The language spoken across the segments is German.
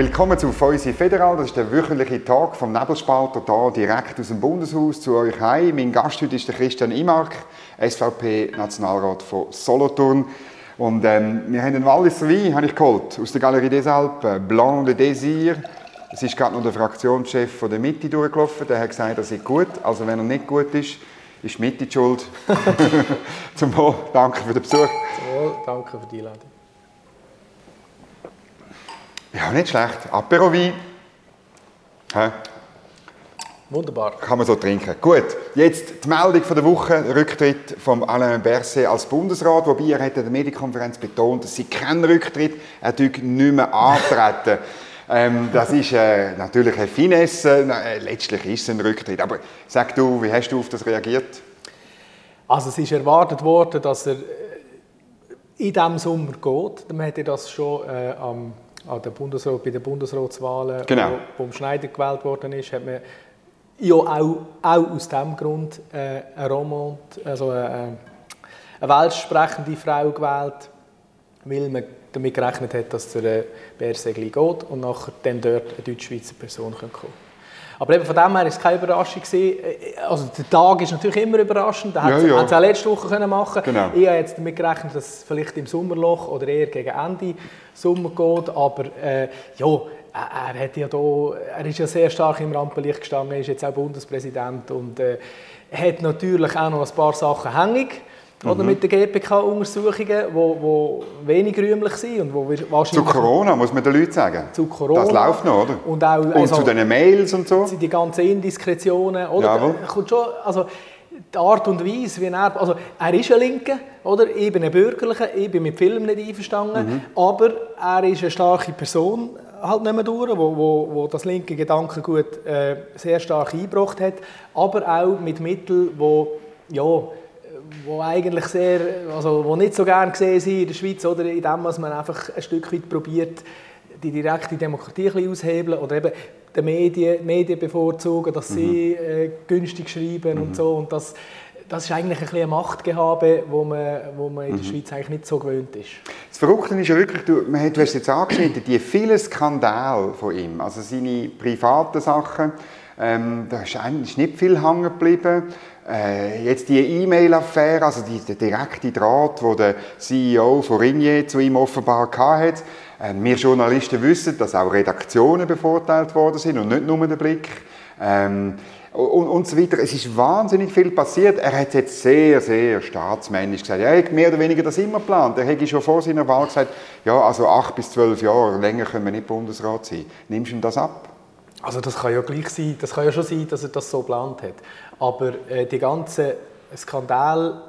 Willkommen zu Feusi Federal. Das ist der wöchentliche Tag vom Nebelspalter hier direkt aus dem Bundeshaus zu euch heim. Mein Gast heute ist der Christian Imark, SVP-Nationalrat von Solothurn. Und ähm, wir haben einen Walliser Wein, habe ich geholt, aus der Galerie des Alpes, Blanc de Désir. Es ist gerade noch der Fraktionschef von der Mitte durchgelaufen, der hat gesagt, er sei gut. Also wenn er nicht gut ist, ist Mitte die schuld. Zum Wohl, danke für den Besuch. Zum Wohl, danke für die Einladung. Ja, nicht schlecht. Apero Wein. Hä? Wunderbar. Kann man so trinken. Gut, jetzt die Meldung von der Woche, Rücktritt von Alain Berset als Bundesrat, wobei er hat in der Medienkonferenz betont, dass sie keinen Rücktritt, er nicht mehr antreten. ähm, das ist äh, natürlich eine Finesse, äh, letztlich ist es ein Rücktritt. Aber sag du, wie hast du auf das reagiert? Also es ist erwartet worden, dass er äh, in diesem Sommer geht. Man hätte das schon äh, am, an der Bundesrat, bei den Bundesratswahlen, genau. wo, wo Schneider gewählt worden ist, hat man ja auch, auch aus diesem Grund äh, eine Romand, also eine, eine welschsprechende Frau gewählt, weil man damit gerechnet hat, dass der äh, Bärsegli geht und nachher dann dort eine deutsch-schweizer Person kommen kann. Aber eben von dem her war es keine Überraschung. Also der Tag ist natürlich immer überraschend. Das ja, hätte ja. es auch letzte Woche können machen genau. Ich habe jetzt damit gerechnet, dass es vielleicht im Sommerloch oder eher gegen Ende Sommer geht. Aber äh, ja, er, hat ja da, er ist ja sehr stark im Rampenlicht gestanden, er ist jetzt auch Bundespräsident und äh, hat natürlich auch noch ein paar Sachen hängig. Oder mhm. mit den GPK-Untersuchungen, die wo, wo wenig rühmlich sind. Und wo wahrscheinlich zu Corona, muss man den Leuten sagen. Zu Corona. Das läuft noch, oder? Und, auch, und also, zu den Mails und so. Die ganzen Indiskretionen. Oder? Jawohl. Kommt schon, also, die Art und Weise, wie er, also er ist ein Linker, oder? ich bin ein Bürgerlicher, ich bin mit Filmen nicht einverstanden, mhm. aber er ist eine starke Person, halt nicht mehr durch, wo, wo, wo das linke Gedankengut äh, sehr stark eingebracht hat, aber auch mit Mitteln, wo ja, wo eigentlich sehr, also wo nicht so gern gesehen sind in der Schweiz, oder in dem, was man einfach ein Stück weit probiert, die direkte Demokratie ein bisschen aushebeln oder eben die Medien, Medien bevorzugen, dass sie mhm. äh, günstig schreiben mhm. und so und das, das ist eigentlich ein bisschen eine Machtgehabe, wo man, wo man in der mhm. Schweiz eigentlich nicht so gewöhnt ist. Das Verrückte ist ja wirklich, du, man hat, du hast jetzt angeschnitten, die vielen Skandale von ihm, also seine privaten Sachen, ähm, da ist eigentlich nicht viel hängen geblieben. Äh, jetzt die E-Mail-Affäre, also die, der direkte Draht, wo der CEO von Ringier zu ihm offenbar hatte. Äh, wir Journalisten wissen, dass auch Redaktionen bevorteilt worden sind und nicht nur der Blick. Ähm, und, und so weiter. Es ist wahnsinnig viel passiert. Er hat jetzt sehr, sehr staatsmännisch gesagt, er hat mehr oder weniger das immer geplant. Er hätte schon vor seiner Wahl gesagt, ja, also acht bis zwölf Jahre, länger können wir nicht Bundesrat sein. Nimmst du ihm das ab? Also das kann ja gleich sein, das kann ja schon sein, dass er das so geplant hat. Aber äh, die ganzen Skandal,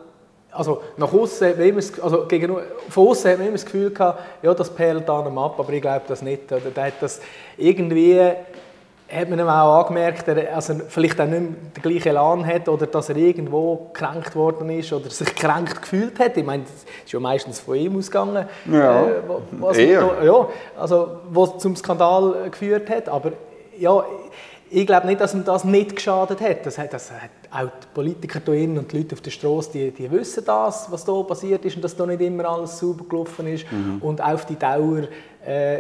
also nach außen, also gegen, von außen hat man immer das Gefühl gehabt, ja, das perlt an ab, aber ich glaube das nicht. Oder der hat das irgendwie hat man ihm auch angemerkt, dass er vielleicht auch nicht mehr den gleichen Elan hat oder dass er irgendwo gekränkt worden ist oder sich gekränkt gefühlt hat. Ich meine, das ist ja meistens von ihm ausgegangen. Ja, äh, was da, ja also, was zum Skandal geführt hat. Aber ja, ich glaube nicht, dass ihm das nicht geschadet hat. Das hat, das hat auch die Politiker hier und die Leute auf der Straße, die, die wissen das, was da passiert ist und dass da nicht immer alles sauber gelaufen ist. Mhm. Und auf die Dauer äh,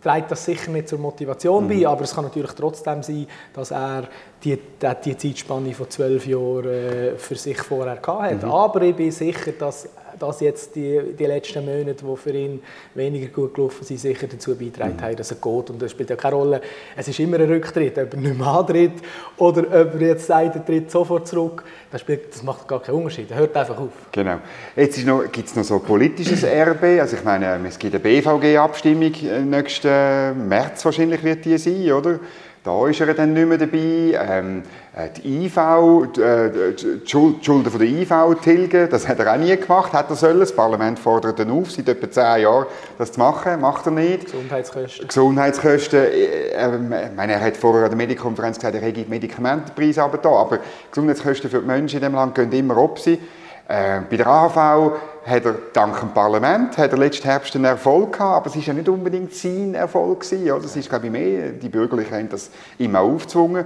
trägt das sicher nicht zur Motivation mhm. bei, aber es kann natürlich trotzdem sein, dass er die, die Zeitspanne von zwölf Jahren äh, für sich vorher hatte. Mhm. Aber ich bin sicher, dass dass jetzt die, die letzten Monate, die für ihn weniger gut gelaufen sind, sicher dazu beitragen haben, dass er geht. Und das spielt ja keine Rolle. Es ist immer ein Rücktritt, ob er nicht mehr antritt oder ob er jetzt sagt, er tritt sofort zurück. Das, spielt, das macht gar keinen Unterschied. Er hört einfach auf. Genau. Jetzt gibt es noch so politisches Erbe. Also ich meine, es gibt eine BVG-Abstimmung äh, nächsten März wahrscheinlich wird die sein, oder? Da ist er dann nicht mehr dabei. Ähm, äh, die IV, äh, die, Schulden von der IV tilgen, das hat er auch nie gemacht, hat er sollen. Das Parlament fordert ihn auf, seit etwa zehn Jahren, das zu machen, macht er nicht. Gesundheitskosten. Gesundheitskosten. Äh, ich meine, er hat vorher an der Medienkonferenz gesagt, er hätte die Medikamentenpreise aber da, aber Gesundheitskosten für die Menschen in diesem Land gehen immer ob sie. Äh, bei der AHV hat er dank dem Parlament hat er letzten Herbst einen Erfolg gehabt, aber es war ja nicht unbedingt sein Erfolg gewesen, oder? Es ist glaube ich mehr, die Bürgerlichen haben das immer aufgezwungen.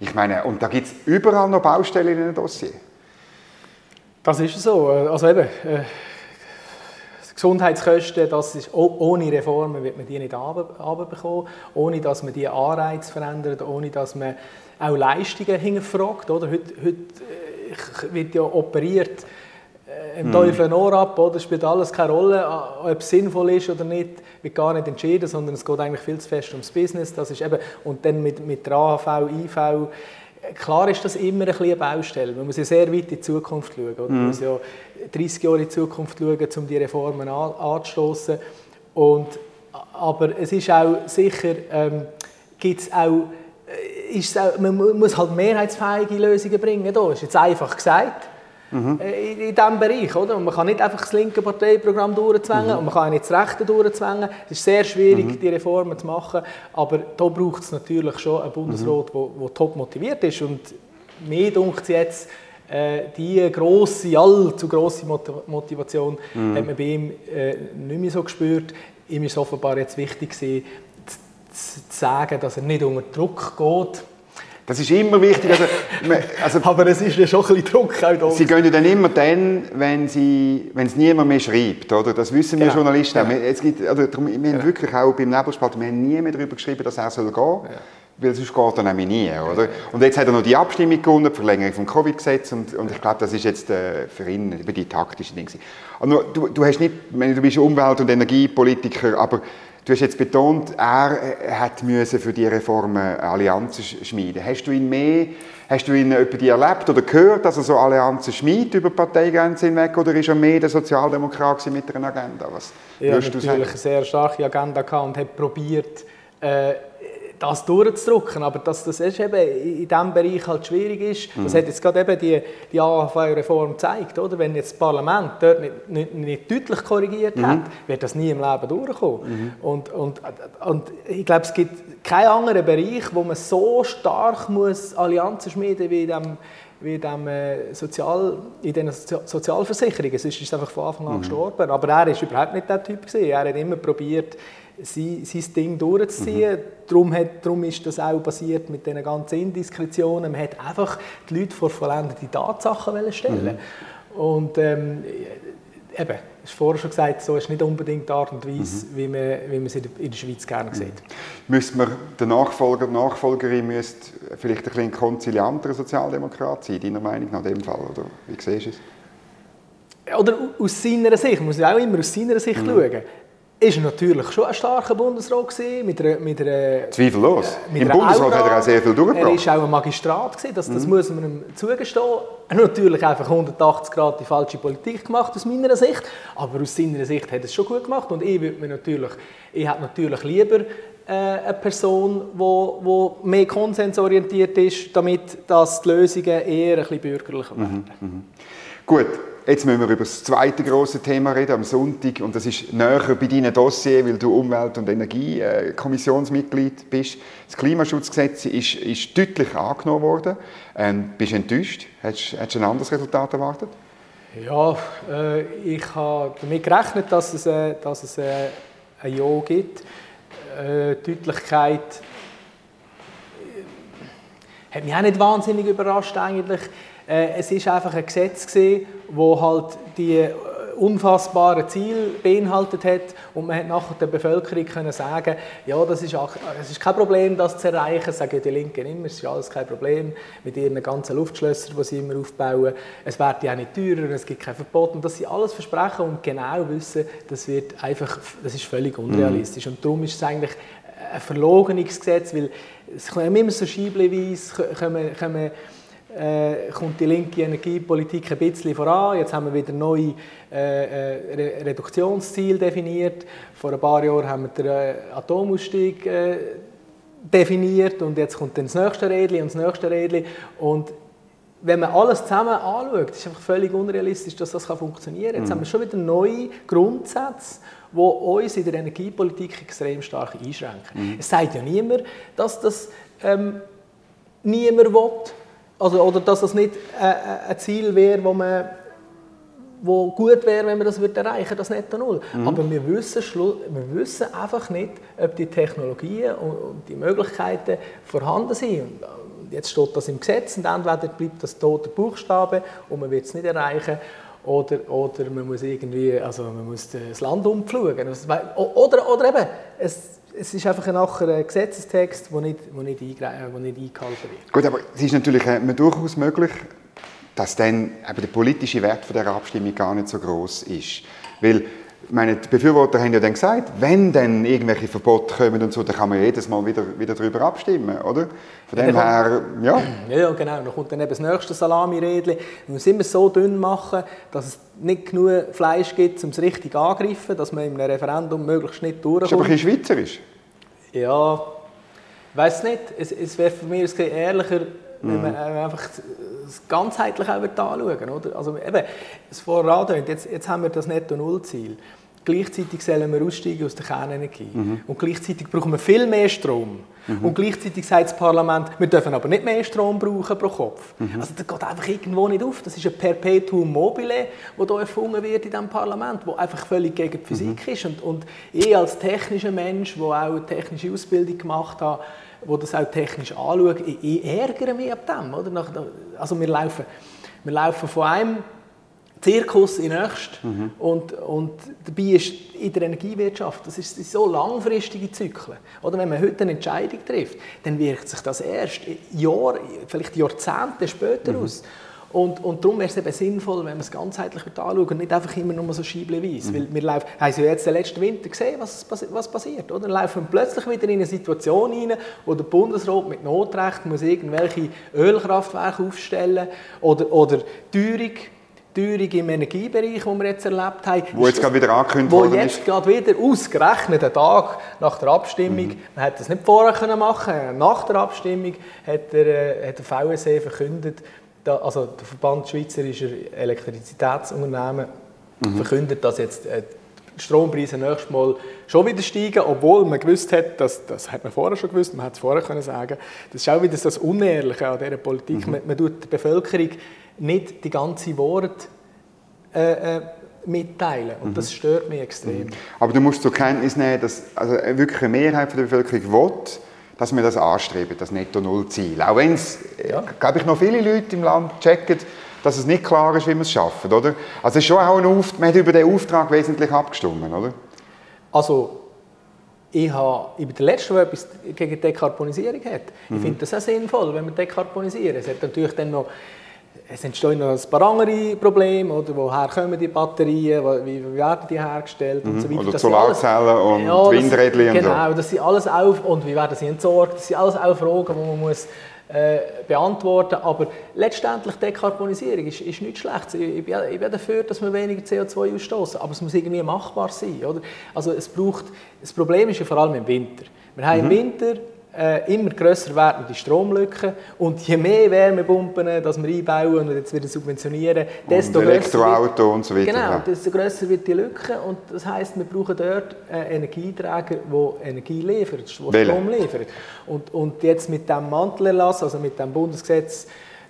Ich meine, und da gibt es überall noch Baustellen in einem Dossier. Das ist so. Also eben, äh, Gesundheitskosten, das ist, ohne Reformen wird man die nicht runterbekommen, ohne dass man die Anreize verändert, ohne dass man auch Leistungen hinterfragt. Oder? Heute, heute äh, wird ja operiert äh, im. Teufel ein Ohr ab, oder? spielt alles keine Rolle, ob es sinnvoll ist oder nicht, wird gar nicht entschieden, sondern es geht eigentlich viel zu fest ums Business. Das ist eben, und dann mit, mit der AHV, IV, Klar ist das immer ein eine Baustelle. Man muss ja sehr weit in die Zukunft schauen. Oder? Man mhm. muss ja 30 Jahre in die Zukunft schauen, um die Reformen an, anzustoßen. Und, aber es ist auch sicher, ähm, gibt's auch, äh, ist auch, man muss halt mehrheitsfähige Lösungen bringen. Das ist jetzt einfach gesagt. Mhm. In, in diesem Bereich. Oder? Und man kann nicht einfach das linke Parteiprogramm durchzwängen mhm. und man kann auch nicht das rechte durchzwängen. Es ist sehr schwierig, mhm. die Reformen zu machen, aber da braucht es natürlich schon einen Bundesrat, der mhm. top motiviert ist. Und mir dunkt jetzt, äh, die grosse, allzu grosse Motivation mhm. hat man bei ihm äh, nicht mehr so gespürt. Ihm ist offenbar jetzt wichtig gewesen, zu sagen, dass er nicht unter Druck geht das ist immer wichtig. Also, also, Aber es ist ja schon ein bisschen Druck auch da. Sie gehen ja dann immer dann, wenn, sie, wenn es niemand mehr schreibt. Oder? Das wissen wir genau. Journalisten auch. Genau. Es gibt, also, darum, wir haben genau. wirklich auch beim Nebelspalt, wir haben nie mehr darüber geschrieben, dass er soll gehen soll. Ja. Weil sonst geht er nämlich nie. Oder? Und jetzt hat er noch die Abstimmung gewonnen, die Verlängerung vom Covid-Gesetz. Und, und ich glaube, das ist jetzt äh, für ihn die taktischen Dinge. Also, du, du, hast nicht, du bist Umwelt- und Energiepolitiker, aber Du hast jetzt betont, er äh, hat für die Reformen Allianzen schmieden. Hast du ihn mehr, hast du ihn über die erlebt oder gehört, dass er so Allianzen schmiedet über Parteigrenzen hinweg, oder ist er mehr der Sozialdemokrat mit einer Agenda? Was ja, natürlich eine sehr starke Agenda gehabt und hat probiert, äh, das durchzudrücken. Aber dass das ist eben in diesem Bereich halt schwierig ist, mhm. das hat jetzt gerade eben die, die AHV-Reform gezeigt. Oder? Wenn jetzt das Parlament dort nicht, nicht, nicht deutlich korrigiert mhm. hat, wird das nie im Leben durchkommen. Mhm. Und, und, und ich glaube, es gibt keinen anderen Bereich, wo man so stark muss Allianzen schmieden muss wie in diesem wie in, dem, äh, Sozial, in den Sozialversicherungen. Sonst ist einfach von Anfang an mhm. gestorben. Aber er war überhaupt nicht der Typ. Gewesen. Er hat immer probiert, sein, sein Ding durchzuziehen. Mhm. Darum, hat, darum ist das auch passiert mit diesen ganzen Indiskretionen. Man hat einfach die Leute vor vollendete Tatsachen stellen mhm. Und ähm, eben, ist vorher schon gesagt, so ist nicht unbedingt die Art und Weise, mhm. wie, man, wie man es in der, Schweiz gerne sieht. Mhm. Müsste man, der Nachfolger, die Nachfolgerin müsste vielleicht ein bisschen konzilianter Sozialdemokrat sein, deiner Meinung nach dem Fall? Oder wie siehst du es? Oder aus seiner Sicht, man muss ja auch immer aus seiner Sicht mhm. schauen ist natürlich schon ein starker Bundesrat gewesen, mit einer, mit einer Zweifellos. Mit Im Bundesrat Aura. hat er auch sehr viel durchgebracht. Er war auch ein Magistrat gewesen, das, das mhm. muss man ihm zugestehen. Er hat natürlich einfach 180 Grad die falsche Politik gemacht aus meiner Sicht, aber aus seiner Sicht hat er es schon gut gemacht und ich würde mir natürlich, ich hätte natürlich lieber äh, eine Person, die wo, wo mehr konsensorientiert ist, damit dass die Lösungen eher ein bisschen bürgerlicher werden. Mhm. Mhm. Gut, Jetzt müssen wir über das zweite große Thema reden am Sonntag und das ist näher bei deinem Dossier, weil du Umwelt- und Energiekommissionsmitglied bist. Das Klimaschutzgesetz ist, ist deutlich angenommen worden. Ähm, bist du enttäuscht? Hättest, du ein anderes Resultat erwartet? Ja, äh, ich habe damit gerechnet, dass es, äh, dass es äh, ein Ja gibt. Äh, Deutlichkeit äh, hat mich auch nicht wahnsinnig überrascht eigentlich. Äh, es ist einfach ein Gesetz gewesen, wo halt die äh, unfassbaren Ziele beinhaltet hat und man hat nachher der Bevölkerung können sagen, ja, das ist, es ist kein Problem, das zu erreichen, sagen die Linken immer, es ist alles kein Problem mit ihren ganzen Luftschlössern, die sie immer aufbauen. Es wird ja auch nicht teurer, es gibt kein Verbot und das sind alles Versprechen und genau wissen, das wird einfach, das ist völlig unrealistisch mhm. und darum ist es eigentlich ein verlogenes Gesetz, weil es kommen immer so scheibleweise kommen, kommen äh, kommt die linke Energiepolitik ein bisschen voran. Jetzt haben wir wieder neue äh, äh Reduktionsziele definiert. Vor ein paar Jahren haben wir den äh, Atomausstieg äh, definiert und jetzt kommt dann das nächste Rädchen und das nächste Rädchen. Und wenn man alles zusammen anschaut, ist es einfach völlig unrealistisch, dass das funktionieren kann. Jetzt mhm. haben wir schon wieder neue Grundsätze, die uns in der Energiepolitik extrem stark einschränken. Mhm. Es sagt ja niemand, dass das ähm, niemand will. Also, oder dass das nicht äh, äh, ein Ziel wäre, wo man wo gut wäre, wenn wir das erreichen das Netto Null. Mhm. Aber wir wissen, wir wissen einfach nicht, ob die Technologien und die Möglichkeiten vorhanden sind. Und jetzt steht das im Gesetz und entweder bleibt das tote Buchstabe und man wird es nicht erreichen. oder, oder man muss irgendwie, also man muss das Land umpflugen. Oder, oder eben, es, es ist einfach ein Gesetzestext, der nicht, der nicht, der nicht eingehalten wird. Gut, aber es ist natürlich äh, durchaus möglich, dass dann eben der politische Wert von der Abstimmung gar nicht so groß ist. Weil meine, die Befürworter haben ja dann gesagt, wenn dann irgendwelche Verbote kommen und so, dann kann man jedes Mal wieder, wieder darüber abstimmen, oder? Von dem ja, her, ja. Ja, genau. Dann kommt dann eben das nächste Salami-Rädchen. Man muss immer so dünn machen, dass es nicht genug Fleisch gibt, um es richtig angreifen, dass man im Referendum möglichst nicht durchkommt. Ist aber ein bisschen schweizerisch. Ja, ich weiß nicht. Es, es wäre für mich ehrlicher, wenn man mhm. einfach das ganzheitlich auch anschauen oder? Also eben, das vorher jetzt, jetzt haben wir das Netto-Null-Ziel. Gleichzeitig sollen wir aussteigen aus der Kernenergie. Mhm. Und gleichzeitig brauchen wir viel mehr Strom. Mhm. Und gleichzeitig sagt das Parlament, wir dürfen aber nicht mehr Strom brauchen pro Kopf. Mhm. Also das geht einfach irgendwo nicht auf. Das ist ein Perpetuum mobile, das hier erfunden wird in diesem Parlament, das einfach völlig gegen die Physik mhm. ist. Und, und ich als technischer Mensch, der auch eine technische Ausbildung gemacht hat, wo das auch technisch anschaut, ich, ich ärgere mich ab dem. Oder? Also wir laufen, wir laufen von einem Zirkus in nächst mhm. und, und dabei ist in der Energiewirtschaft, das ist, so langfristige Zyklen. Oder wenn man heute eine Entscheidung trifft, dann wirkt sich das erst Jahre, vielleicht Jahrzehnte später mhm. aus. Und, und darum wäre es eben sinnvoll, wenn man es ganzheitlich anschaut und nicht einfach immer nur so scheibleweise. Mhm. Weil wir laufen, haben Sie jetzt den letzten Winter gesehen, was, was passiert? Oder? Dann laufen wir plötzlich wieder in eine Situation hinein, wo der Bundesrat mit Notrecht muss irgendwelche Ölkraftwerke aufstellen oder, oder Teuerung Teuerung im Energiebereich, die wir jetzt erlebt haben. Wo jetzt gerade wieder angekündigt worden ist. Wo jetzt gerade wieder ausgerechnet, einen Tag nach der Abstimmung, mhm. man hätte das nicht vorher können machen nach der Abstimmung hat der, äh, hat der VSE verkündet, da, also der Verband Schweizerischer Elektrizitätsunternehmen mhm. verkündet, dass jetzt äh, die Strompreise nächstes Mal schon wieder steigen, obwohl man gewusst hat, dass, das hat man vorher schon gewusst, man hätte es vorher können sagen das ist auch wieder das Unehrliche an dieser Politik. Mhm. Man, man tut der Bevölkerung nicht die ganze Worte äh, äh, mitteilen. Und mhm. das stört mich extrem. Mhm. Aber du musst zur Kenntnis nehmen, dass also wirklich eine Mehrheit der Bevölkerung will, dass wir das anstreben, das Netto-Null-Ziel. Auch wenn es, ja. glaube ich, noch viele Leute im Land checken, dass es nicht klar ist, wie wir es schaffen, oder? Also es ist schon auch ein Auftrag, man hat über den Auftrag wesentlich abgestimmt, oder? Also ich, habe, ich bin der Letzte, der etwas gegen Dekarbonisierung hat. Mhm. Ich finde das auch sinnvoll, wenn wir dekarbonisieren. Es hat natürlich dann noch es entstehen noch ein paar andere Probleme, oder? woher kommen die Batterien, wie werden die hergestellt mhm. und so weiter. Oder Solarzellen und ja, Windräder und Genau, das sind alles auf, und wie werden sie entsorgt, das sind alles auch Fragen, die man muss äh, beantworten muss. Aber letztendlich Dekarbonisierung ist, ist nicht schlecht. Ich, ich, bin, ich bin dafür, dass wir weniger CO2 ausstoßen, aber es muss irgendwie machbar sein. Oder? Also es braucht, das Problem ist ja vor allem im Winter. Wir haben mhm. im Winter äh, immer grösser werdende Stromlücken und je mehr Wärmepumpen, dass wir einbauen und jetzt wieder subventionieren, desto und Elektroauto und so weiter. Genau, desto grösser wird die Lücke und das heisst, wir brauchen dort einen Energieträger, der Energie liefert, der Strom liefert. Und, und jetzt mit dem Mantelerlass, also mit dem Bundesgesetz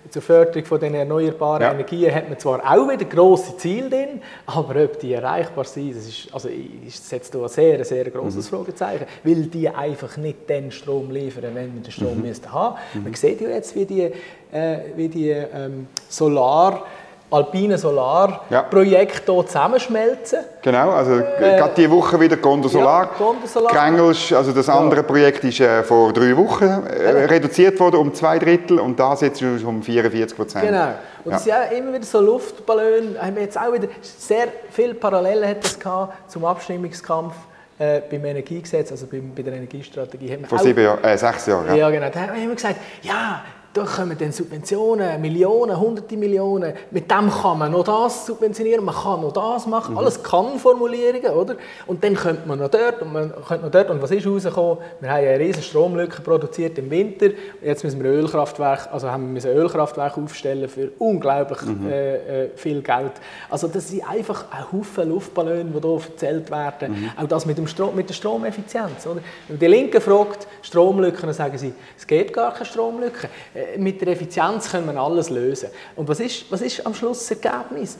zur Förderung von den erneuerbaren ja. Energien hat man zwar auch wieder grosse Ziele drin, aber ob die erreichbar sind, das ist, also ich setze da ein sehr, sehr grosses mhm. Fragezeichen, weil die einfach nicht den Strom liefern, wenn wir den Strom mhm. müssen haben. Mhm. Man sieht ja jetzt, wie die, äh, wie die ähm, Solar- alpine Solarprojekt ja. hier zusammenschmelzen. Genau, also äh, gerade diese Woche wieder Gondo Solar. Ja, Gondo Solar. Krengelsch, also das andere ja. Projekt ist äh, vor drei Wochen äh, reduziert worden um zwei Drittel und das jetzt um 44 Prozent. Genau. Und es sind auch immer wieder so Luftballone, haben wir jetzt auch wieder sehr viele Parallelen hat das gehabt zum Abstimmungskampf äh, beim Energiegesetz, also bei, bei der Energiestrategie. Vor sieben Jahren, äh, sechs Jahren. Ja, ja genau. Da haben wir gesagt, ja, da kommen dann Subventionen, Millionen, hunderte Millionen. Mit dem kann man noch das subventionieren, man kann noch das machen. Mhm. Alles Kann-Formulierungen, oder? Und dann könnte man noch dort und man könnte noch dort. Und was ist rausgekommen? Wir haben eine riesige Stromlücke produziert im Winter. Jetzt müssen wir Ölkraftwerk, also haben wir ein Ölkraftwerk aufstellen für unglaublich mhm. äh, äh, viel Geld. Also das sind einfach ein Haufen Luftballone, die hier erzählt werden. Mhm. Auch das mit, dem Strom, mit der Stromeffizienz. Oder? Wenn die Linken fragt, Stromlücken, dann sagen sie, es gibt gar keine Stromlücken mit der Effizienz können wir alles lösen. Und was ist, was ist am Schluss das Ergebnis?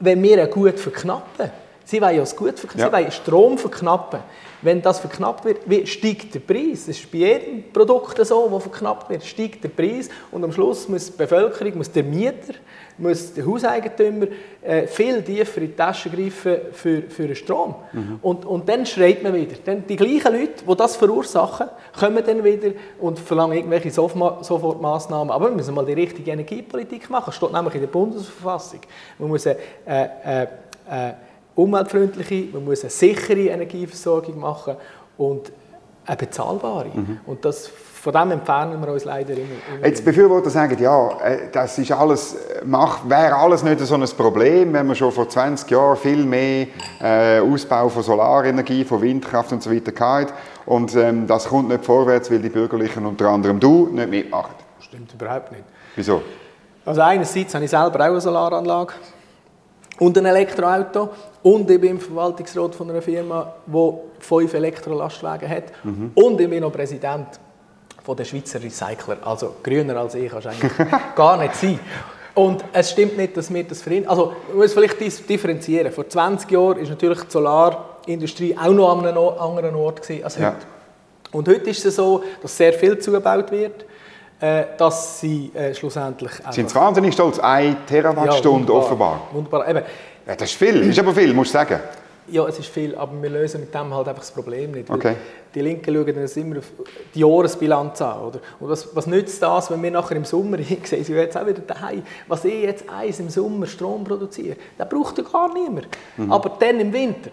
Wenn wir gut verknappen, Sie wollen ja das Gut verknappen, ja. sie wollen Strom verknappen. Wenn das verknappt wird, steigt der Preis. Das ist bei jedem Produkt so, das verknappt wird, steigt der Preis und am Schluss muss die Bevölkerung, muss der Mieter, muss der Hauseigentümer äh, viel tiefer in die Tasche greifen für, für den Strom. Mhm. Und, und dann schreit man wieder. Dann die gleichen Leute, die das verursachen, kommen dann wieder und verlangen irgendwelche Sofortmaßnahmen. Aber wir müssen mal die richtige Energiepolitik machen. Das steht nämlich in der Bundesverfassung. Man muss eine, äh, äh, äh, umweltfreundliche, man muss eine sichere Energieversorgung machen und eine bezahlbare. Mhm. Und das, von dem entfernen wir uns leider immer. immer Jetzt Befürworter sagen, ja, äh, das ist alles, wäre alles nicht so ein Problem, wenn man schon vor 20 Jahren viel mehr äh, Ausbau von Solarenergie, von Windkraft und so weiter hatte. Und ähm, das kommt nicht vorwärts, weil die Bürgerlichen, unter anderem du, nicht mitmachen. Stimmt überhaupt nicht. Wieso? Also einerseits habe ich selber auch eine Solaranlage und ein Elektroauto und ich bin im Verwaltungsrat von einer Firma, die fünf Elektrolastwagen hat mhm. und ich bin noch Präsident von der Schweizer Recycler. Also grüner als ich kannst eigentlich gar nicht sein. Und es stimmt nicht, dass wir das verhindern. Also man muss vielleicht differenzieren. Vor 20 Jahren war natürlich die Solarindustrie auch noch an einem anderen Ort als heute. Ja. Und heute ist es so, dass sehr viel zugebaut wird dass sie äh, schlussendlich... Sie sind wahnsinnig stolz, 1 Terawattstunde ja, offenbar. Wunderbar, eben. Ja, das ist viel, ist aber viel, musst du sagen. Ja, es ist viel, aber wir lösen mit dem halt einfach das Problem nicht. Okay. Die Linken schauen dann immer auf die Jahresbilanz an. Oder? Und was, was nützt das, wenn wir nachher im Sommer sehen, sie jetzt auch wieder daheim, was ich jetzt eins im Sommer Strom produziere, das braucht ja gar niemand. Mhm. Aber dann im Winter,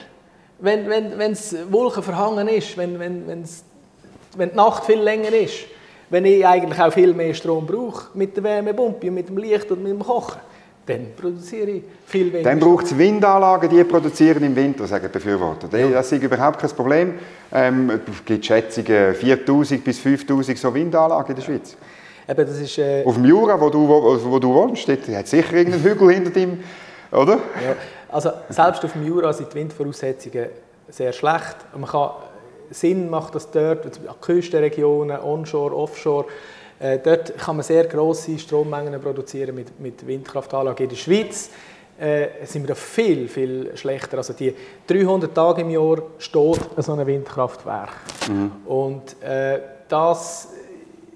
wenn es wenn, Wolken verhangen ist, wenn, wenn, wenn die Nacht viel länger ist, wenn ich eigentlich auch viel mehr Strom brauche mit der Wärmepumpe, mit dem Licht und mit dem Kochen, dann produziere ich viel weniger. Dann braucht es Windanlagen, die produzieren im Winter, sagen Befürworter. Ja. Das ist überhaupt kein Problem. Ähm, es gibt Schätzungen 4000 bis 5000 so Windanlagen in der. Schweiz. Eben, das ist, äh Auf dem Jura, wo du, wo, wo du wohnst, hat es sicher irgendeinen Hügel hinter dem, oder? Ja, also selbst auf dem Jura sind die Windvoraussetzungen sehr schlecht. Man kann Sinn macht das dort, an Küstenregionen, onshore, offshore. Äh, dort kann man sehr grosse Strommengen produzieren mit, mit Windkraftanlagen. In der Schweiz äh, sind wir da viel, viel schlechter. Also die 300 Tage im Jahr steht so ein Windkraftwerk. Mhm. Und, äh, das,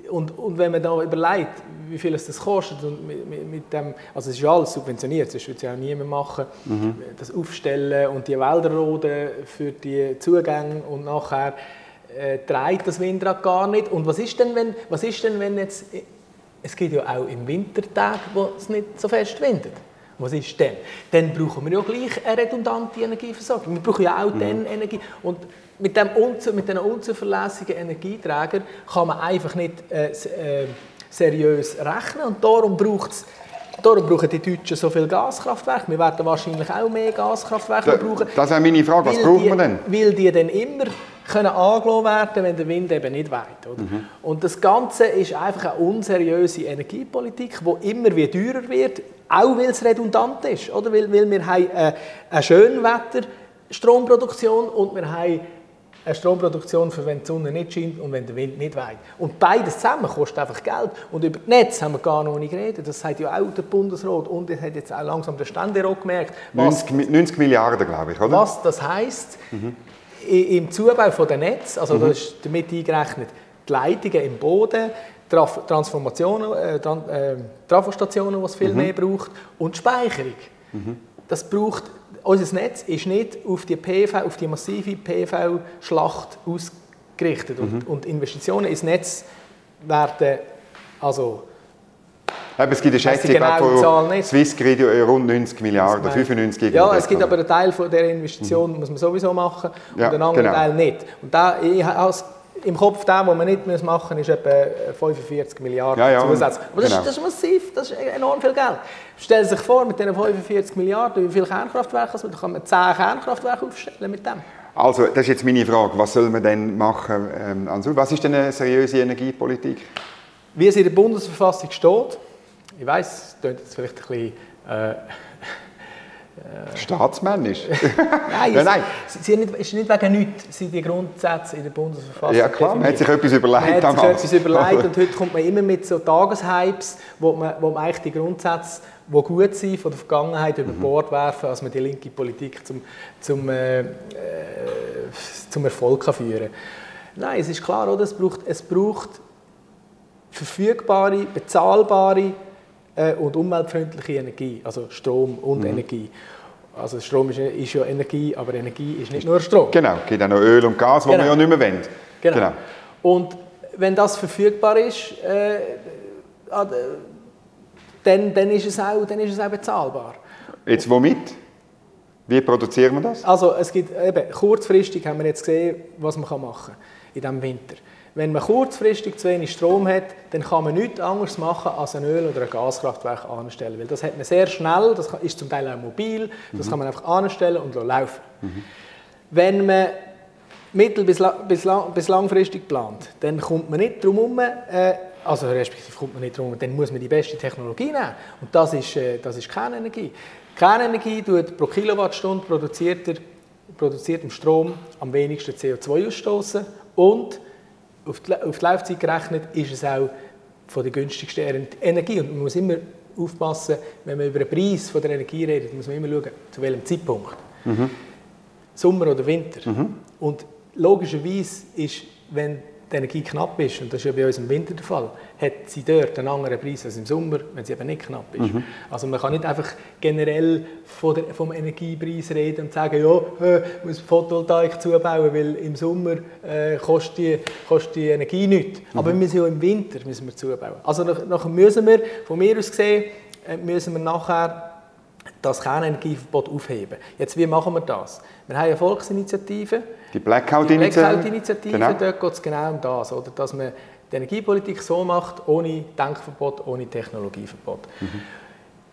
und, und wenn man da überlegt, wie viel es das kostet und mit, mit, mit dem, also es ist ja alles subventioniert, das würde es ja auch niemand machen, mhm. das Aufstellen und die Wälder roden für die Zugänge und nachher äh, trägt das Windrad gar nicht. Und was ist denn, wenn, was ist denn, wenn jetzt, es gibt ja auch im Wintertag, wo es nicht so fest windet. Was ist denn? Dann brauchen wir ja gleich eine redundante Energieversorgung. Wir brauchen ja auch mhm. dann Energie. Und mit, dem mit diesen unzuverlässigen Energieträgern kann man einfach nicht äh, äh, seriös rechnen. Und darum braucht es Darum brauchen die Deutschen so viele Gaskraftwerke. Wir werden wahrscheinlich auch mehr Gaskraftwerke da, brauchen. Das ist meine Frage. Was braucht man denn? Weil die dann immer können angelassen werden wenn der Wind eben nicht weht. Oder? Mhm. Und das Ganze ist einfach eine unseriöse Energiepolitik, die immer wieder teurer wird, auch weil es redundant ist. Oder? Weil, weil wir haben eine, eine Schönwetter-Stromproduktion und wir haben eine Stromproduktion, für wenn die Sonne nicht scheint und wenn der Wind nicht weht. Und beides zusammen kostet einfach Geld. Und über das Netz haben wir gar noch nicht geredet. Das sagt ja auch der Bundesrat und das hat jetzt auch langsam der Ständerat gemerkt. Was, 90, 90 Milliarden, glaube ich, oder? Was das heisst mhm. im Zubau von der Netz, also mhm. da ist damit eingerechnet die Leitungen im Boden, Transformationen, äh, äh, Trafostationen, es viel mhm. mehr braucht, und Speicherung. Mhm. Das braucht unser Netz ist nicht auf die, PV, auf die massive PV-Schlacht ausgerichtet. Mhm. Und, und, Investitionen ins Netz werden also aber es gibt eine Schätzung genau von Swissgrid rund 90 Milliarden, 95 Ja, es gibt aber einen Teil von dieser Investition, mhm. muss man sowieso machen, und ja, einen anderen genau. Teil nicht. Und da, ich als im Kopf der, den man nicht machen muss, ist etwa 45 Milliarden ja, ja, Zusatz. Aber das, genau. ist, das, ist, massiv, das ist enorm viel Geld. Stellen Sie sich vor, mit diesen 45 Milliarden, wie viele Kernkraftwerke also, da kann man 10 Kernkraftwerke aufstellen mit dem. Also, das ist jetzt meine Frage. Was soll man denn machen? Ähm, was ist denn eine seriöse Energiepolitik? Wie es in der Bundesverfassung steht, ich weiß, es klingt jetzt vielleicht ein bisschen... Äh, Äh, Staatsmännisch? nein, ja, nein. Es, sie, nicht, ist nicht wegen nichts sind die Grundsätze in der Bundesverfassung Ja klar, man hat sich etwas überlegt Man hat sich etwas überlegt und heute kommt man immer mit so Tageshypes, wo man, wo man eigentlich die Grundsätze die gut sind, von der Vergangenheit über Bord werfen, als man die linke Politik zum, zum, äh, äh, zum Erfolg kann führen Nein, es ist klar, oder? Es, braucht, es braucht verfügbare, bezahlbare äh, und umweltfreundliche Energie, also Strom und mhm. Energie. Also Strom ist, ist, ja Energie, aber Energie ist nicht nur Strom. Genau, es gibt auch noch Öl und Gas, genau. wir ja nicht mehr wollen. Genau. genau. Und wenn das verfügbar ist, äh, dann, dann, ist es auch, dann ist es auch bezahlbar. Jetzt womit? Wie produzieren wir das? Also es gibt eben, kurzfristig haben wir jetzt gesehen, was man machen kann in diesem Winter. Wenn man kurzfristig zu wenig Strom hat, dann kann man nichts anderes machen, als ein Öl- oder ein Gaskraftwerk anstellen. Weil das hat man sehr schnell, das ist zum Teil auch mobil, das mhm. kann man einfach anstellen und laufen. Mhm. Wenn man mittel- bis, bis, bis, langfristig plant, dann kommt man nicht drum herum, äh, also respektive kommt man nicht drum dann muss man die beste Technologie nehmen. Und das ist, äh, das ist Kernenergie. Kernenergie tut pro Kilowattstunde produzierter, produziertem Strom am wenigsten CO2 ausstoßen und auf die, auf die Laufzeit gerechnet ist es auch von der günstigsten Energie. Und man muss immer aufpassen, wenn man über den Preis von der Energie redet, muss man immer schauen, zu welchem Zeitpunkt. Mhm. Sommer oder Winter. Mhm. Und logischerweise ist, wenn die Energie knapp ist, und das ist ja bei uns im Winter der Fall, hat sie dort einen anderen Preis als im Sommer, wenn sie eben nicht knapp ist. Mhm. Also man kann nicht einfach generell der, vom Energiepreis reden und sagen, ja, äh, muss Photovoltaik zubauen, weil im Sommer äh, kostet, die, kostet die Energie nichts. Mhm. Aber wir müssen ja im Winter müssen wir zubauen. Also nachher müssen wir, von mir aus gesehen, äh, müssen wir nachher das Kernenergieverbot aufheben. Jetzt, wie machen wir das? Wir haben eine Volksinitiative. Die Blackout-Initiative. Blackout-Initiative, genau. dort geht es genau um das. Oder? Dass man die Energiepolitik so macht, ohne Denkverbot, ohne Technologieverbot. Mhm.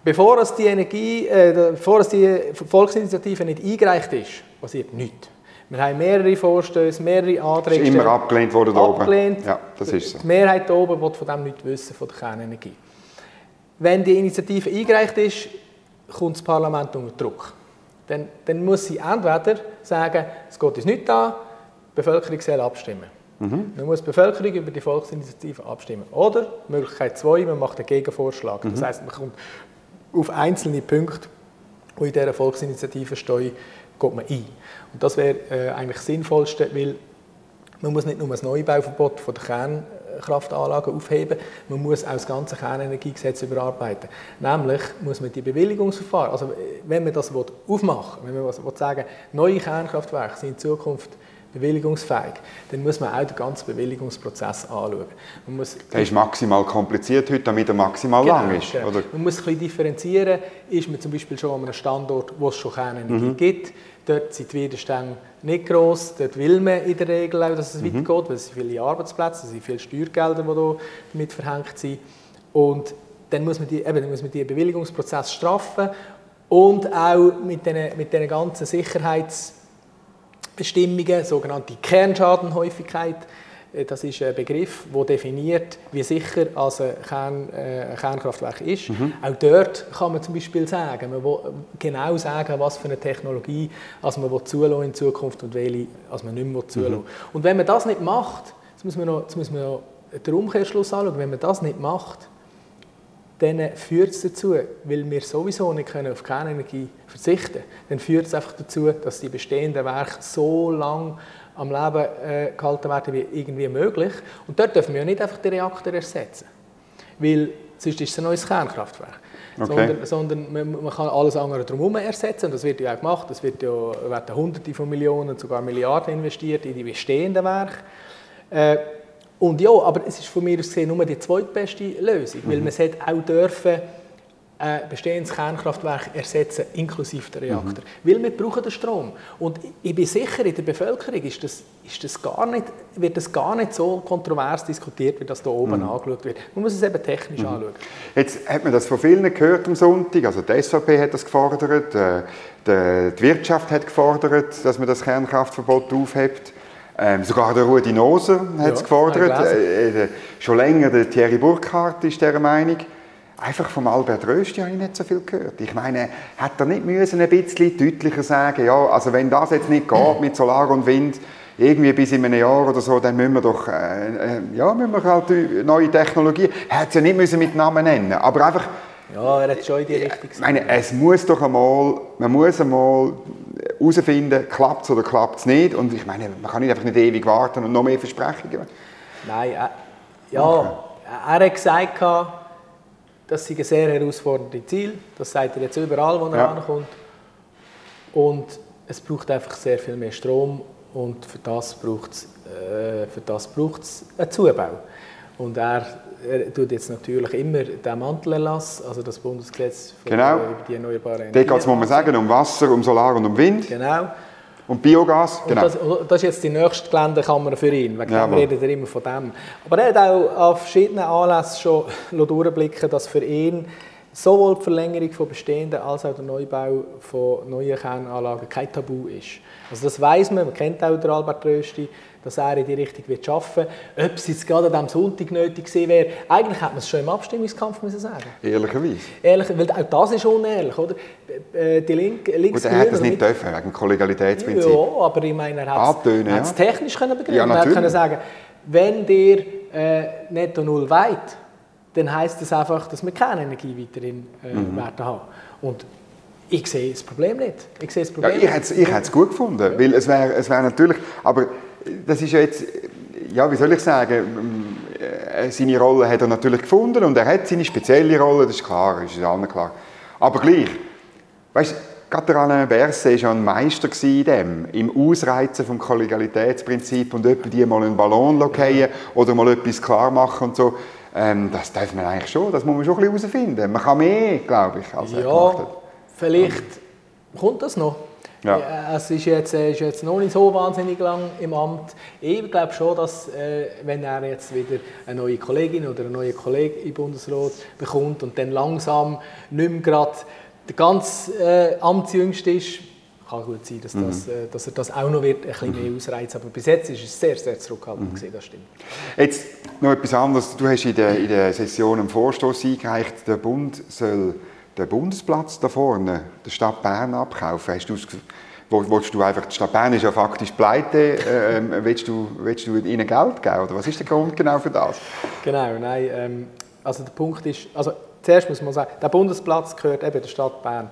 Bevor es die, Energie, äh, bevor es die Volksinitiative nicht eingereicht ist, passiert nichts. Wir haben mehrere Vorstöße, mehrere Anträge. Es ist immer abgelehnt worden abgelehnt. oben. Ja, das ist so. Die Mehrheit hier oben will von dem nichts wissen, von der Kernenergie. Wenn die Initiative eingereicht ist, kommt das Parlament unter Druck. Dann, dann muss sie entweder sagen, es geht uns nicht an, die Bevölkerung soll abstimmen. Mhm. Dann muss die Bevölkerung über die Volksinitiative abstimmen. Oder Möglichkeit zwei, man macht einen Gegenvorschlag. Mhm. Das heißt, man kommt auf einzelne Punkte, die in dieser Volksinitiative stehen, geht man ein. Und das wäre äh, eigentlich das Sinnvollste, weil man muss nicht nur das Neubauverbot von der Kernkraftanlagen aufheben, man muss auch das ganze Kernenergiegesetz überarbeiten. Nämlich muss man die Bewilligungsverfahren, also wenn man das aufmachen will, wenn man sagen neue Kernkraftwerke sind in Zukunft bewilligungsfähig, dann muss man auch den ganzen Bewilligungsprozess anschauen. Man muss der ist maximal kompliziert heute, damit er maximal genau, lang ist. Genau. Oder? Man muss ein bisschen differenzieren. Ist man zum Beispiel schon an einem Standort, wo es schon Kernenergie mhm. gibt, dort sind die Widerstände nicht gross, dort will man in der Regel auch, dass es mhm. weitergeht, weil es sind viele Arbeitsplätze, es sind viele Steuergelder, die damit verhängt sind. Und dann muss man, die, eben, dann muss man den Bewilligungsprozess straffen und auch mit den, mit den ganzen Sicherheits- Bestimmungen, sogenannte Kernschadenhäufigkeit. Äh, das ist ein Begriff, der definiert, wie sicher also ein, Kern, äh, ein Kernkraftwerk ist. Mhm. Auch dort kann man zum Beispiel sagen, man will genau sagen, was für eine Technologie also man zulassen in Zukunft und welche also man nicht mehr zulassen mhm. Und wenn man das nicht macht, jetzt muss man noch, jetzt muss man noch den Umkehrschluss anschauen, wenn man das nicht macht, dann führt es dazu, weil wir sowieso nicht können auf Kernenergie verzichten können, dann führt es einfach dazu, dass die bestehenden Werke so lange am Leben äh, gehalten werden wie irgendwie möglich. Und dort dürfen wir ja nicht einfach den Reaktor ersetzen, weil sonst ist es ein neues Kernkraftwerk. Okay. Sondern, sondern man, man, kann alles andere drumherum ersetzen. Und das wird ja auch gemacht. Es wird ja, werden Hunderte von Millionen, sogar Milliarden investiert in die bestehenden Werke. Äh, und ja, aber es ist von mir aus gesehen nur die zweitbeste Lösung, mhm. weil man sollte auch dürfen ein bestehendes Kernkraftwerk ersetzen, inklusive der Reaktor. Mhm. Weil wir brauchen den Strom. Und ich bin sicher, in der Bevölkerung ist das, ist das gar nicht, wird das gar nicht so kontrovers diskutiert, wie das hier oben mhm. angeschaut wird. Man muss es eben technisch mhm. anschauen. Jetzt hat man das von vielen gehört am Sonntag, also die SVP hat das gefordert, äh, die Wirtschaft hat gefordert, dass man das Kernkraftverbot aufhebt. Ähm, sogar der Rudi Noser hat es ja, gefordert. Äh, äh, schon länger der Thierry Burkhardt ist dieser Meinung. einfach vom Albert Rösti habe ich nicht so viel gehört. Ich meine, hat er nicht müssen ein bisschen deutlicher sagen, ja, also wenn das jetzt nicht geht mit Solar und Wind, irgendwie bis in einem Jahr oder so, dann müssen wir doch, äh, äh ja, müssen wir halt neue Technologien, er hat es ja nicht müssen mit Namen nennen, aber einfach, ja, er hat schon in die Richtung gesagt. meine, es muss doch einmal, man muss einmal herausfinden, klappt es oder klappt es nicht. Und ich meine, man kann nicht einfach nicht ewig warten und noch mehr Versprechungen. Nein, äh, ja, okay. er hat gesagt, das sind sehr herausfordernde Ziel. Das sagt er jetzt überall, wo er ja. ankommt. Und es braucht einfach sehr viel mehr Strom und für das braucht es äh, einen Zubau. Und er, er tut jetzt natürlich immer den Mantelerlass, also das Bundesgesetz genau. über die erneuerbaren Energien. Da geht es, muss sagen, um Wasser, um Solar und um Wind. Genau. Und Biogas, genau. Und das, das, ist jetzt die nächste Geländekammer für ihn, wegen dem redet er immer von dem. Aber er hat auch auf verschiedenen Anlässen schon durchblicken dass für ihn sowohl die Verlängerung von bestehenden als auch der Neubau von neuen Kernanlagen kein Tabu ist. Also das weiß man, man kennt auch den Albert Rösti, dass er in die Richtung wird arbeiten wird. Ob es jetzt gerade an diesem Sonntag nötig gewesen wäre, eigentlich hätte man es schon im Abstimmungskampf müssen sagen Ehrlicherweise. Ehrlich, weil auch das ist unehrlich, oder? Äh, die Link, links Gut, er hätte es nicht dürfen, wegen Kollegialitätsprinzip. Ja, aber ich meine, er hat es ja. technisch können begründen. Ja, er können sagen, wenn ihr äh, netto null weit, dann heisst das einfach, dass wir keine Energie weiterhin äh, mhm. werden haben. Und ich sehe das Problem nicht. Ich sehe das Problem ja, ich hätte es gut gefunden, ja. weil es wäre es wär natürlich, aber das ist ja jetzt, ja, wie soll ich sagen, äh, seine Rolle hat er natürlich gefunden und er hat seine spezielle Rolle, das ist klar, das ist allen klar. Aber gleich, weißt du, gerade der Alain Berset war ja ein Meister in dem, im Ausreizen vom Kollegialitätsprinzip und etwa die mal einen Ballon fallen oder mal etwas klar machen und so. Ähm, das darf man eigentlich schon, das muss man schon ein bisschen herausfinden. Man kann mehr, glaube ich, als er ja, gemacht hat. vielleicht kommt das noch. Ja. ja. Es ist jetzt, ist jetzt noch nicht so wahnsinnig lang im Amt. Ich glaube schon, dass äh, wenn er jetzt wieder eine neue Kollegin oder einen neuen Kollegen im Bundesrat bekommt und dann langsam nicht mehr gerade der ganz äh, Amtsjüngste ist, kann gut sein, dass, mhm. das, äh, dass er das auch noch wird, ein bisschen mhm. mehr ausreizen Aber bis jetzt ist es sehr, sehr zurückhaltend mhm. gesehen, das stimmt. Jetzt noch etwas anderes. Du hast in der, in der Session einen Vorstoß eingereicht, der Bund soll den Bundesplatz da vorne, der Stadt Bern, abkaufen. Hast du willst du einfach, die Stadt Bern ist ja faktisch pleite, äh, willst, du, willst du ihnen Geld geben? Oder was ist der Grund genau für das? Genau, nein, ähm, also der Punkt ist, also zuerst muss man sagen, der Bundesplatz gehört eben der Stadt Bern.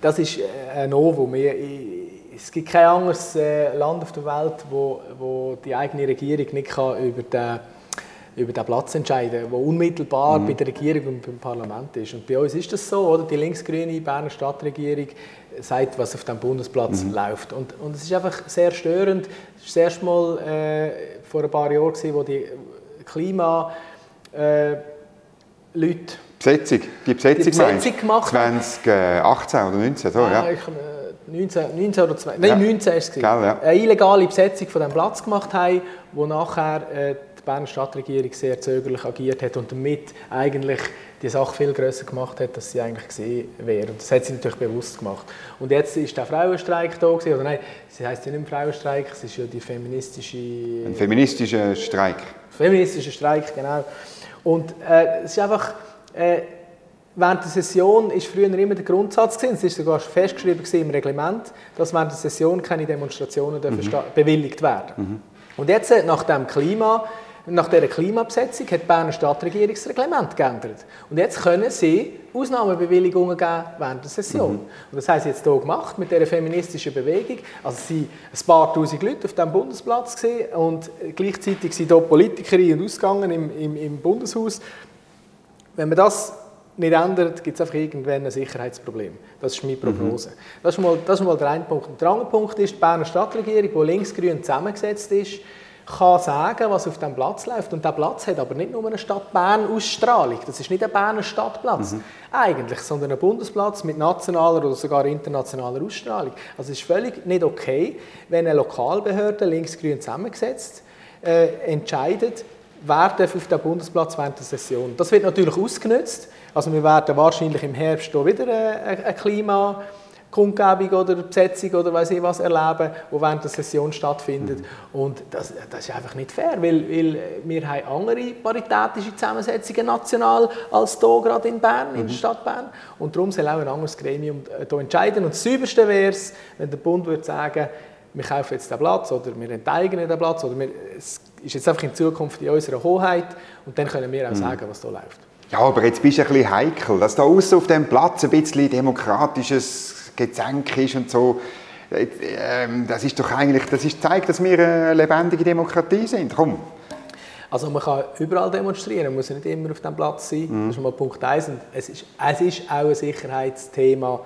Das ist äh, ein Novum. Es gibt kein anderes äh, Land auf der Welt, wo, wo die eigene Regierung nicht kann über den über den Platz entscheiden, der unmittelbar mhm. bei der Regierung und beim Parlament ist. Und bei uns ist das so, oder? Die linksgrüne Berner Stadtregierung sagt, was auf dem Bundesplatz mhm. läuft. Und, und es ist einfach sehr störend. Es war das erste Mal äh, vor ein paar Jahren, wo die Klima äh, Leute Besetzung, die Besetzung, die Besetzung gemacht 2018 oder 19, so, ah, ja. Ich, 19, 19 oder 20, nein, ja. 19 ist es. Gell, ja. Eine illegale Besetzung von diesem Platz gemacht haben, wo nachher äh, Berner Stadtregierung sehr zögerlich agiert hat und damit eigentlich die Sache viel größer gemacht hat, als sie eigentlich gesehen wäre. Und das hat sie natürlich bewusst gemacht. Und jetzt ist der Frauenstreik da gewesen, oder nein, sie heißt ja nicht Frauenstreik, es ist ja die feministische... Ein feministischer Streik. Feministischer Streik, genau. Und äh, es ist einfach... Äh, während der Session ist früher immer der Grundsatz gewesen, es ist sogar festgeschrieben im Reglement, dass während der Session keine Demonstrationen mhm. bewilligt werden. Mhm. Und jetzt äh, nach dem Klima nach dieser Klimabesetzung hat die Berner Stadtregierung das Reglement geändert. Und jetzt können sie Ausnahmebewilligungen geben während der Session. Mhm. Und das haben sie jetzt hier gemacht mit dieser feministischen Bewegung. Also sie ein paar tausend Leute auf dem Bundesplatz gesehen und gleichzeitig sind hier Politikerinnen ausgegangen im, im, im Bundeshaus. Wenn man das nicht ändert, gibt es einfach irgendwann ein Sicherheitsproblem. Das ist meine Prognose. Mhm. Das, ist mal, das ist mal der eine Punkt. der andere Punkt ist die Berner Stadtregierung, die linksgrün zusammengesetzt ist, kann sagen, was auf dem Platz läuft. Und der Platz hat aber nicht nur eine Stadt Bern-Ausstrahlung. Das ist nicht ein Berner Stadtplatz mhm. eigentlich, sondern ein Bundesplatz mit nationaler oder sogar internationaler Ausstrahlung. Also es ist völlig nicht okay, wenn eine Lokalbehörde linksgrün zusammengesetzt äh, entscheidet, wer darf auf dem Bundesplatz während der Session. Das wird natürlich ausgenutzt. Also wir werden wahrscheinlich im Herbst wieder äh, ein Klima Kundgebung oder Besetzung oder weiß ich was erleben, die während der Session stattfindet. Mhm. Und das, das ist einfach nicht fair, weil, weil wir haben andere paritätische Zusammensetzungen national als hier gerade in Bern, mhm. in der mhm. Stadt Bern. Und darum soll auch ein anderes Gremium hier entscheiden. Und das Sauberste wäre es, wenn der Bund würde sagen, wir kaufen jetzt den Platz oder wir enteignen den Platz oder wir, es ist jetzt einfach in Zukunft in unserer Hoheit und dann können wir auch mhm. sagen, was da läuft. Ja, aber jetzt bist du ein bisschen heikel, dass da außen auf dem Platz ein bisschen demokratisches Gezänk ist und so. Ähm, das ist doch eigentlich, das ist, zeigt, dass wir eine lebendige Demokratie sind. Komm. Also man kann überall demonstrieren, man muss nicht immer auf dem Platz sein. Mhm. Das ist mal Punkt 1. es ist, es ist auch ein Sicherheitsthema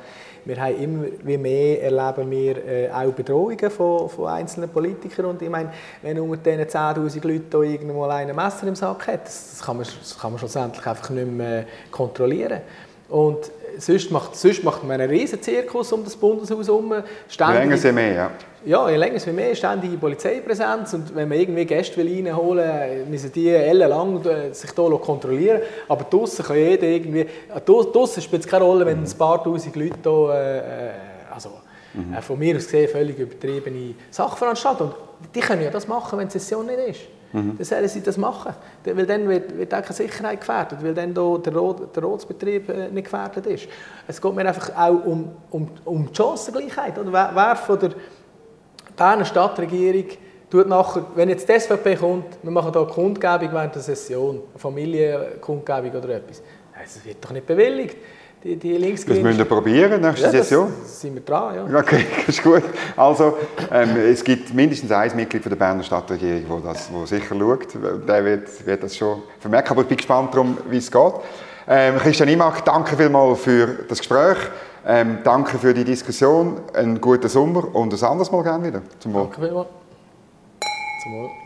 wir haben immer mehr erleben wir äh, auch Bedrohungen von, von einzelnen Politikern und ich meine, wenn unter diesen 10'000 Leuten irgendwo mal ein Messer im Sack hat, das, das, kann man, das kann man schlussendlich einfach nicht mehr kontrollieren. Und sonst macht, sonst macht man einen riesen Zirkus um das Bundeshaus herum. Je länger, je mehr, ja. Ja, je länger, je mehr ständige Polizeipräsenz. Und wenn man irgendwie Gäste will reinholen müssen die ellenlang äh, sich hier kontrollieren Aber draußen kann jeder irgendwie... Draußen spielt es keine Rolle, wenn ein paar tausend Leute hier... Äh, äh also, mhm. von mir aus gesehen völlig übertriebene. Und die können ja das machen, wenn die Session nicht ist. Mhm. Dann sollen sie das machen. Weil dann wird, wird auch keine Sicherheit gefährdet, weil dann da der, Rot, der Rotsbetrieb äh, nicht gefährdet ist. Es geht mir einfach auch um, um, um die Chancengleichheit. Oder? Wer, wer von der Berner Stadtregierung tut nachher, wenn jetzt die SVP kommt, wir machen hier eine Kundgebung während der Session, eine Familienkundgebung oder etwas, das wird doch nicht bewilligt die, die Das müssen wir probieren, nächste ja, Session. sind wir dran, ja. Okay, das ist gut. Also, ähm, es gibt mindestens ein Mitglied von der Berner Stadtregierung, das wo sicher schaut. Der wird, wird das schon vermerken, aber ich bin gespannt darum, wie es geht. Ähm, Christian Imak, danke vielmals für das Gespräch. Ähm, danke für die Diskussion. Einen guten Sommer und ein anderes Mal gerne wieder. Zum Wohl. Danke vielmals. Zum Wohl.